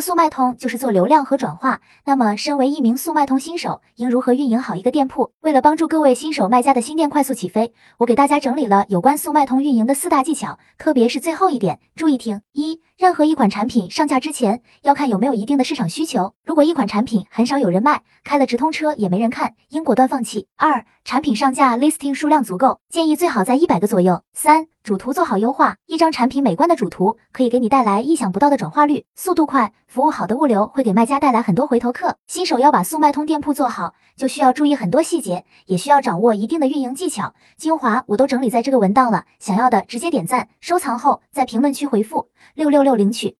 速卖通就是做流量和转化。那么，身为一名速卖通新手，应如何运营好一个店铺？为了帮助各位新手卖家的新店快速起飞，我给大家整理了有关速卖通运营的四大技巧，特别是最后一点，注意听：一、任何一款产品上架之前，要看有没有一定的市场需求。如果一款产品很少有人卖，开了直通车也没人看，应果断放弃。二、产品上架 listing 数量足够，建议最好在一百个左右。三、主图做好优化，一张产品美观的主图可以给你带来意想不到的转化率，速度快，服务好的物流会给卖家带来很多回头客。新手要把速卖通店铺做好，就需要注意很多细节，也需要掌握一定的运营技巧。精华我都整理在这个文档了，想要的直接点赞收藏后，在评论区回复六六六领取。